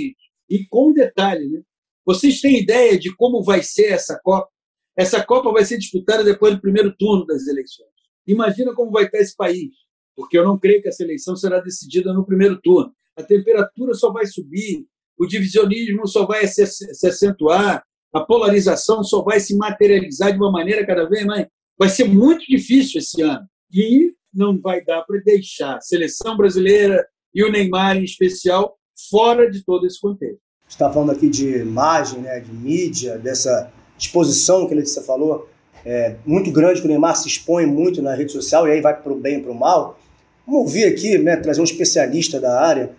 E com detalhe, né? Vocês têm ideia de como vai ser essa Copa? Essa Copa vai ser disputada depois do primeiro turno das eleições. Imagina como vai estar esse país, porque eu não creio que essa eleição será decidida no primeiro turno. A temperatura só vai subir, o divisionismo só vai se, se acentuar, a polarização só vai se materializar de uma maneira cada vez mais. Vai ser muito difícil esse ano. E não vai dar para deixar a seleção brasileira e o Neymar, em especial, fora de todo esse contexto. Você está falando aqui de imagem, né, de mídia, dessa exposição que a Letícia falou, é, muito grande, que o Neymar se expõe muito na rede social e aí vai para o bem e para o mal. Vamos ouvir aqui, né, trazer um especialista da área,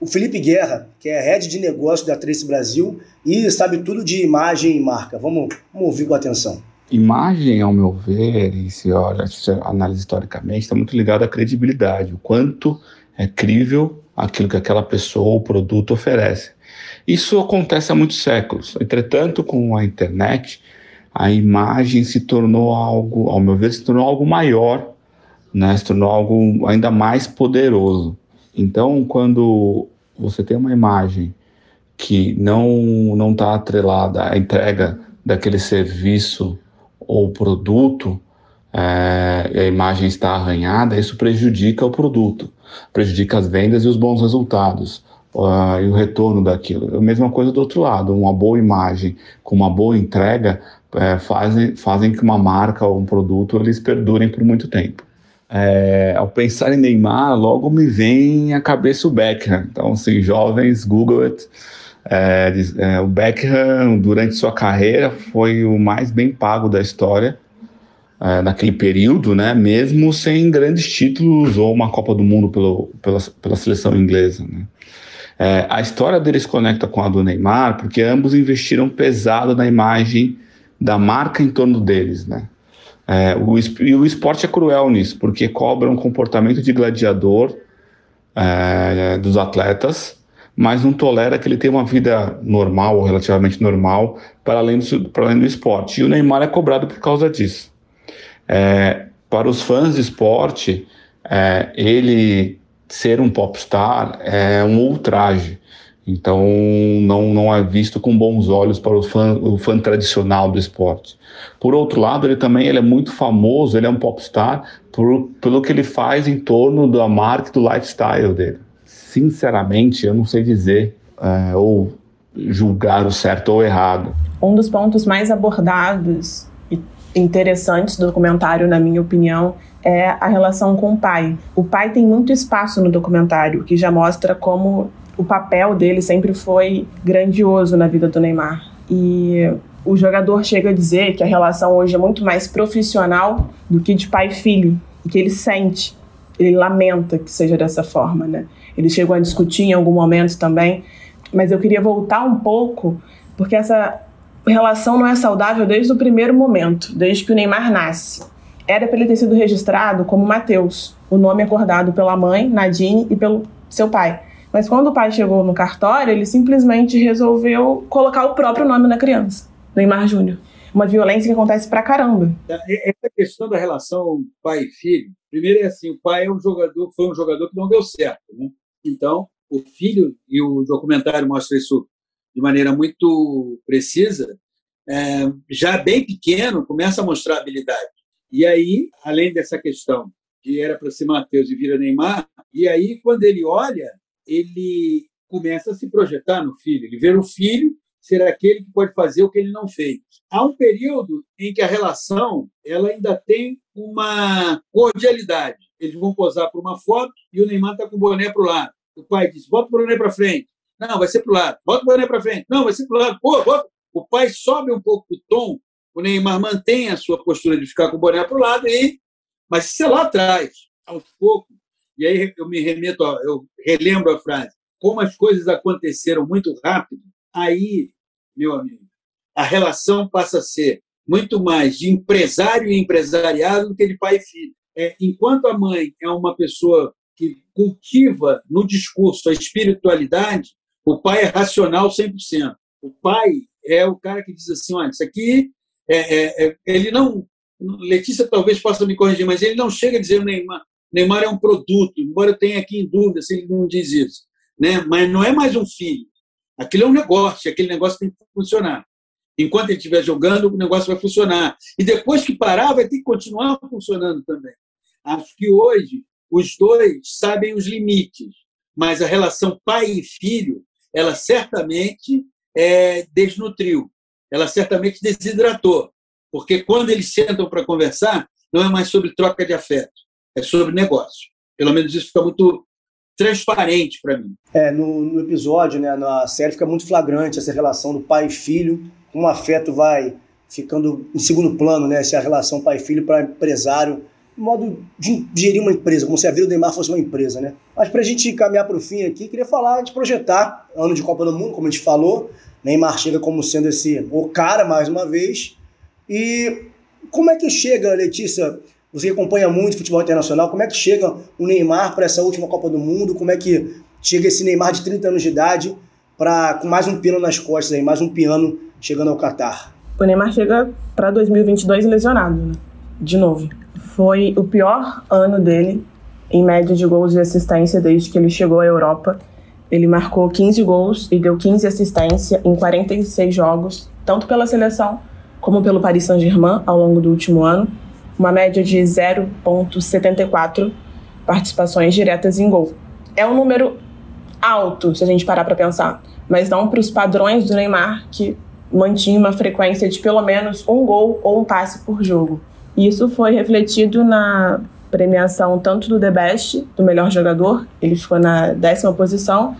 o Felipe Guerra, que é head de negócio da Trace Brasil e sabe tudo de imagem e marca. Vamos, vamos ouvir com atenção. Imagem, ao meu ver, e se olha, se analisa historicamente, está muito ligado à credibilidade, o quanto é crível aquilo que aquela pessoa ou produto oferece. Isso acontece há muitos séculos. Entretanto, com a internet, a imagem se tornou algo, ao meu ver, se tornou algo maior, né? se tornou algo ainda mais poderoso. Então, quando você tem uma imagem que não não está atrelada à entrega daquele serviço ou produto, é, a imagem está arranhada, isso prejudica o produto, prejudica as vendas e os bons resultados. Uh, e o retorno daquilo. A mesma coisa do outro lado, uma boa imagem com uma boa entrega é, fazem, fazem que uma marca ou um produto eles perdurem por muito tempo. É, ao pensar em Neymar, logo me vem à cabeça o Beckham. Então, assim, jovens, Google it. É, é, o Beckham, durante sua carreira, foi o mais bem pago da história é, naquele período, né? Mesmo sem grandes títulos ou uma Copa do Mundo pelo, pela, pela seleção inglesa. Né? É, a história deles conecta com a do Neymar porque ambos investiram pesado na imagem da marca em torno deles, né? É, o, e o esporte é cruel nisso, porque cobra um comportamento de gladiador é, dos atletas, mas não tolera que ele tenha uma vida normal ou relativamente normal para além do, para além do esporte. E o Neymar é cobrado por causa disso. É, para os fãs de esporte, é, ele ser um popstar é um ultraje. Então, não, não é visto com bons olhos para o fã, o fã tradicional do esporte. Por outro lado, ele também ele é muito famoso, ele é um popstar por, pelo que ele faz em torno da marca do lifestyle dele. Sinceramente, eu não sei dizer é, ou julgar o certo ou errado. Um dos pontos mais abordados interessantes do documentário, na minha opinião, é a relação com o pai. O pai tem muito espaço no documentário, que já mostra como o papel dele sempre foi grandioso na vida do Neymar. E o jogador chega a dizer que a relação hoje é muito mais profissional do que de pai e filho, e que ele sente, ele lamenta que seja dessa forma, né? Eles chegam a discutir em algum momento também, mas eu queria voltar um pouco, porque essa relação não é saudável desde o primeiro momento, desde que o Neymar nasce. Era para ele ter sido registrado como Mateus, o nome acordado pela mãe, Nadine, e pelo seu pai. Mas quando o pai chegou no cartório, ele simplesmente resolveu colocar o próprio nome na criança, Neymar Júnior. uma violência que acontece pra caramba. É, essa questão da relação pai e filho, primeiro é assim, o pai é um jogador, foi um jogador que não deu certo, né? Então, o filho, e o documentário mostra isso de maneira muito precisa, é, já bem pequeno, começa a mostrar habilidade. E aí, além dessa questão que era para ser Matheus e vira Neymar, e aí, quando ele olha, ele começa a se projetar no filho. Ele vê o filho ser aquele que pode fazer o que ele não fez. Há um período em que a relação ela ainda tem uma cordialidade. Eles vão posar para uma foto e o Neymar está com o boné para o lado. O pai diz: bota o boné para frente. Não, vai ser para o lado. Bota o boné para frente. Não, vai ser para o lado. Pô, bota. O pai sobe um pouco o tom. O Neymar mantém a sua postura de ficar com o boné para o lado e mas se lá atrás, aos poucos, e aí eu me remeto, eu relembro a frase, como as coisas aconteceram muito rápido, aí, meu amigo, a relação passa a ser muito mais de empresário e empresariado do que de pai e filho. É, enquanto a mãe é uma pessoa que cultiva no discurso a espiritualidade, o pai é racional 100%. O pai é o cara que diz assim, olha, isso aqui, é, é, é ele não... Letícia talvez possa me corrigir, mas ele não chega a dizer o Neymar, Neymar é um produto, embora eu tenha aqui em dúvida se ele não diz isso né? mas não é mais um filho. Aquilo é um negócio, aquele negócio tem que funcionar. Enquanto ele estiver jogando, o negócio vai funcionar. E depois que parar, vai ter que continuar funcionando também. Acho que hoje os dois sabem os limites, mas a relação pai e filho, ela certamente é, desnutriu, ela certamente desidratou. Porque quando eles sentam para conversar, não é mais sobre troca de afeto, é sobre negócio. Pelo menos isso fica muito transparente para mim. É, no, no, episódio, né, na série fica muito flagrante essa relação do pai e filho, como o afeto vai ficando em segundo plano, né, essa relação pai e filho para empresário, modo de gerir uma empresa, como se a vida do Neymar fosse uma empresa, né? Mas para a gente caminhar para o fim aqui, queria falar de projetar ano de Copa do Mundo, como a gente falou, Neymar chega como sendo esse o cara mais uma vez. E como é que chega, Letícia, você acompanha muito futebol internacional, como é que chega o Neymar para essa última Copa do Mundo? Como é que chega esse Neymar de 30 anos de idade para com mais um piano nas costas aí, mais um piano chegando ao Catar? O Neymar chega para 2022 lesionado, né? De novo. Foi o pior ano dele em média de gols e assistência desde que ele chegou à Europa. Ele marcou 15 gols e deu 15 assistências em 46 jogos, tanto pela seleção como pelo Paris Saint-Germain ao longo do último ano uma média de 0,74 participações diretas em gol. É um número alto, se a gente parar para pensar, mas não para os padrões do Neymar, que mantinha uma frequência de pelo menos um gol ou um passe por jogo. Isso foi refletido na premiação tanto do The Best, do melhor jogador, ele ficou na décima posição,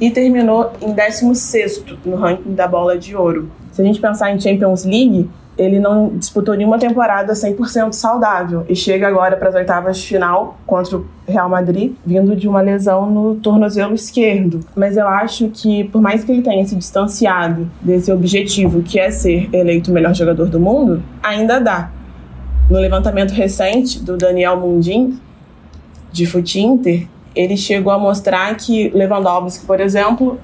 e terminou em 16 no ranking da bola de ouro. Se a gente pensar em Champions League, ele não disputou nenhuma temporada 100% saudável e chega agora para as oitavas de final contra o Real Madrid, vindo de uma lesão no tornozelo esquerdo. Mas eu acho que, por mais que ele tenha se distanciado desse objetivo, que é ser eleito o melhor jogador do mundo, ainda dá. No levantamento recente do Daniel Mundim, de Futinter, ele chegou a mostrar que Lewandowski, por exemplo,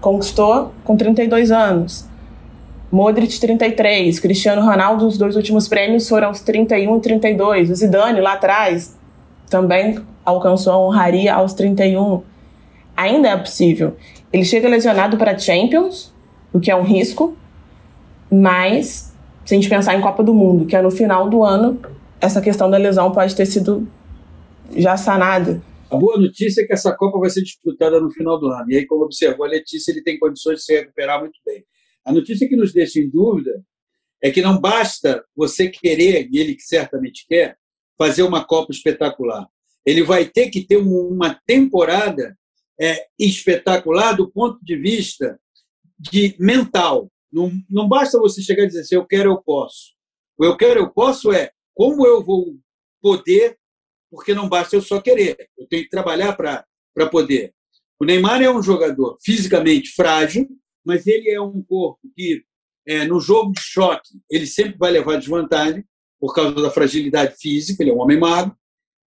conquistou com 32 anos Modric 33, Cristiano Ronaldo, os dois últimos prêmios foram os 31 e 32. O Zidane lá atrás também alcançou a honraria aos 31. Ainda é possível. Ele chega lesionado para Champions, o que é um risco, mas se a gente pensar em Copa do Mundo, que é no final do ano, essa questão da lesão pode ter sido já sanada. A boa notícia é que essa Copa vai ser disputada no final do ano. E aí, como observou a Letícia, ele tem condições de se recuperar muito bem. A notícia que nos deixa em dúvida é que não basta você querer, e ele certamente quer, fazer uma Copa espetacular. Ele vai ter que ter uma temporada é, espetacular do ponto de vista de mental. Não, não basta você chegar e dizer assim, eu quero, eu posso. O eu quero, eu posso é como eu vou poder, porque não basta eu só querer. Eu tenho que trabalhar para poder. O Neymar é um jogador fisicamente frágil, mas ele é um corpo que, é, no jogo de choque, ele sempre vai levar desvantagem por causa da fragilidade física. Ele é um homem magro,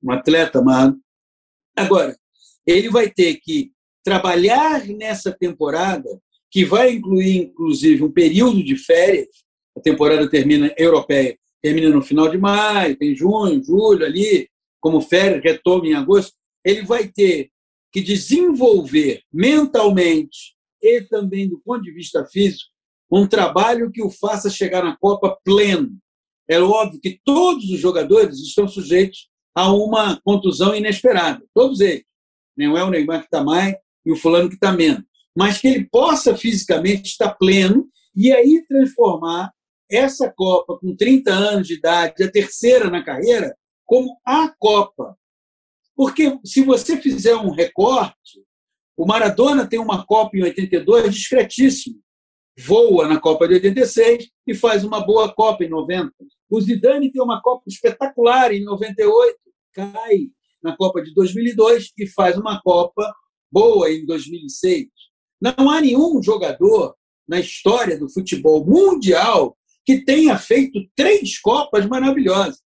um atleta magro. Agora, ele vai ter que trabalhar nessa temporada, que vai incluir, inclusive, um período de férias, a temporada termina europeia, termina no final de maio, tem junho, julho ali, como férias, retoma em agosto, ele vai ter que desenvolver mentalmente e também do ponto de vista físico um trabalho que o faça chegar na Copa pleno. É óbvio que todos os jogadores estão sujeitos a uma contusão inesperada, todos eles. Não é o Neymar que está mais e o fulano que está menos. Mas que ele possa fisicamente estar pleno e aí transformar essa Copa com 30 anos de idade, a terceira na carreira, como a Copa. Porque se você fizer um recorte, o Maradona tem uma Copa em 82 discretíssima. Voa na Copa de 86 e faz uma boa Copa em 90. O Zidane tem uma Copa espetacular em 98, cai na Copa de 2002 e faz uma Copa boa em 2006. Não há nenhum jogador na história do futebol mundial que tenha feito três Copas maravilhosas.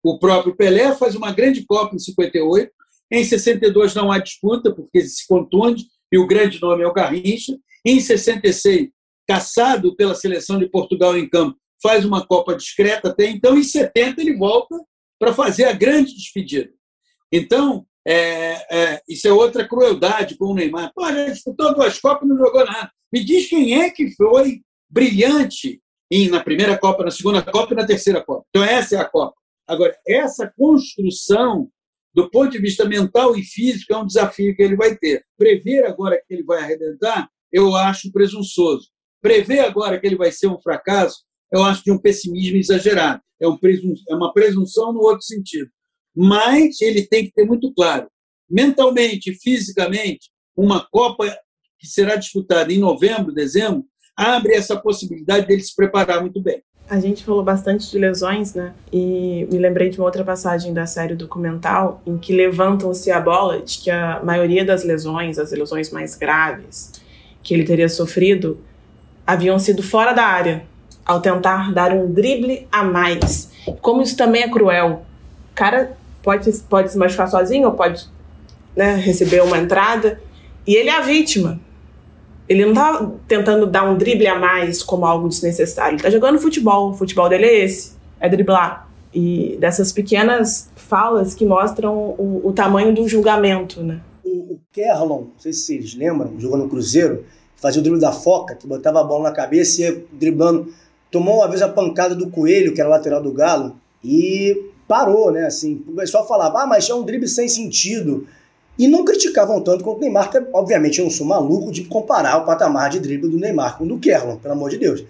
O próprio Pelé faz uma grande Copa em 58, em 62 não há disputa, porque se contunde, e o grande nome é o Garrincha. Em 66, caçado pela seleção de Portugal em campo, faz uma Copa discreta até então. Em 70, ele volta para fazer a grande despedida. Então, é, é, isso é outra crueldade com o Neymar. Pô, ele disputou duas Copas e não jogou nada. Me diz quem é que foi brilhante em, na primeira Copa, na segunda Copa e na terceira Copa. Então, essa é a Copa. Agora, essa construção, do ponto de vista mental e físico, é um desafio que ele vai ter. Prever agora que ele vai arrebentar, eu acho presunçoso. Prever agora que ele vai ser um fracasso, eu acho de um pessimismo exagerado. É, um presum, é uma presunção no outro sentido. Mas ele tem que ter muito claro, mentalmente, fisicamente, uma Copa que será disputada em novembro, dezembro, abre essa possibilidade dele se preparar muito bem. A gente falou bastante de lesões, né? E me lembrei de uma outra passagem da série documental em que levantam-se a bola de que a maioria das lesões, as lesões mais graves que ele teria sofrido, haviam sido fora da área, ao tentar dar um drible a mais. Como isso também é cruel. O cara pode, pode se machucar sozinho ou pode né, receber uma entrada e ele é a vítima. Ele não tá tentando dar um drible a mais como algo desnecessário. Ele tá jogando futebol. O futebol dele é esse: é driblar. E dessas pequenas falas que mostram o, o tamanho do julgamento, né? O, o Kerlon, não sei se vocês lembram, jogou no Cruzeiro, fazia o drible da foca, que botava a bola na cabeça e ia driblando. Tomou uma vez a pancada do Coelho, que era lateral do Galo, e parou, né? Assim, o pessoal falava, ah, mas é um drible sem sentido. E não criticavam tanto quanto o Neymar, que obviamente eu não sou maluco de comparar o patamar de drible do Neymar com o do Kerlon, pelo amor de Deus.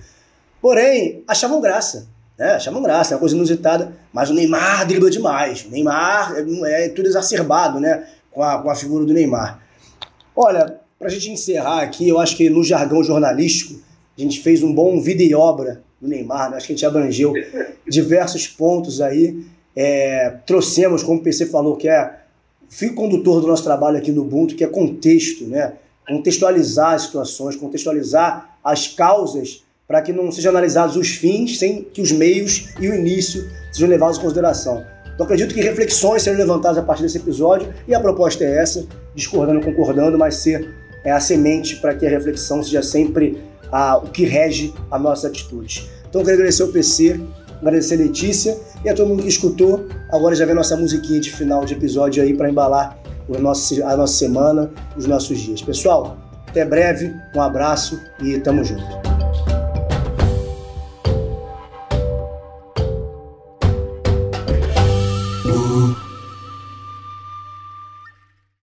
Porém, achavam graça, né? Achavam graça, é uma coisa inusitada, mas o Neymar dribla demais. O Neymar é, é tudo exacerbado, né? Com a, com a figura do Neymar. Olha, para a gente encerrar aqui, eu acho que no jargão jornalístico, a gente fez um bom vida e obra do Neymar, né? acho que a gente abrangeu diversos pontos aí. É, trouxemos, como o PC falou, que é fio condutor do nosso trabalho aqui no Ubuntu, que é contexto, né? contextualizar as situações, contextualizar as causas para que não sejam analisados os fins sem que os meios e o início sejam levados em consideração. Então acredito que reflexões serão levantadas a partir desse episódio e a proposta é essa, discordando, concordando, mas ser é, a semente para que a reflexão seja sempre a, o que rege a nossa atitude. Então eu quero agradecer ao PC, agradecer a Letícia e a todo mundo que escutou. Agora já vem nossa musiquinha de final de episódio aí para embalar nosso, a nossa semana, os nossos dias. Pessoal, até breve, um abraço e tamo junto.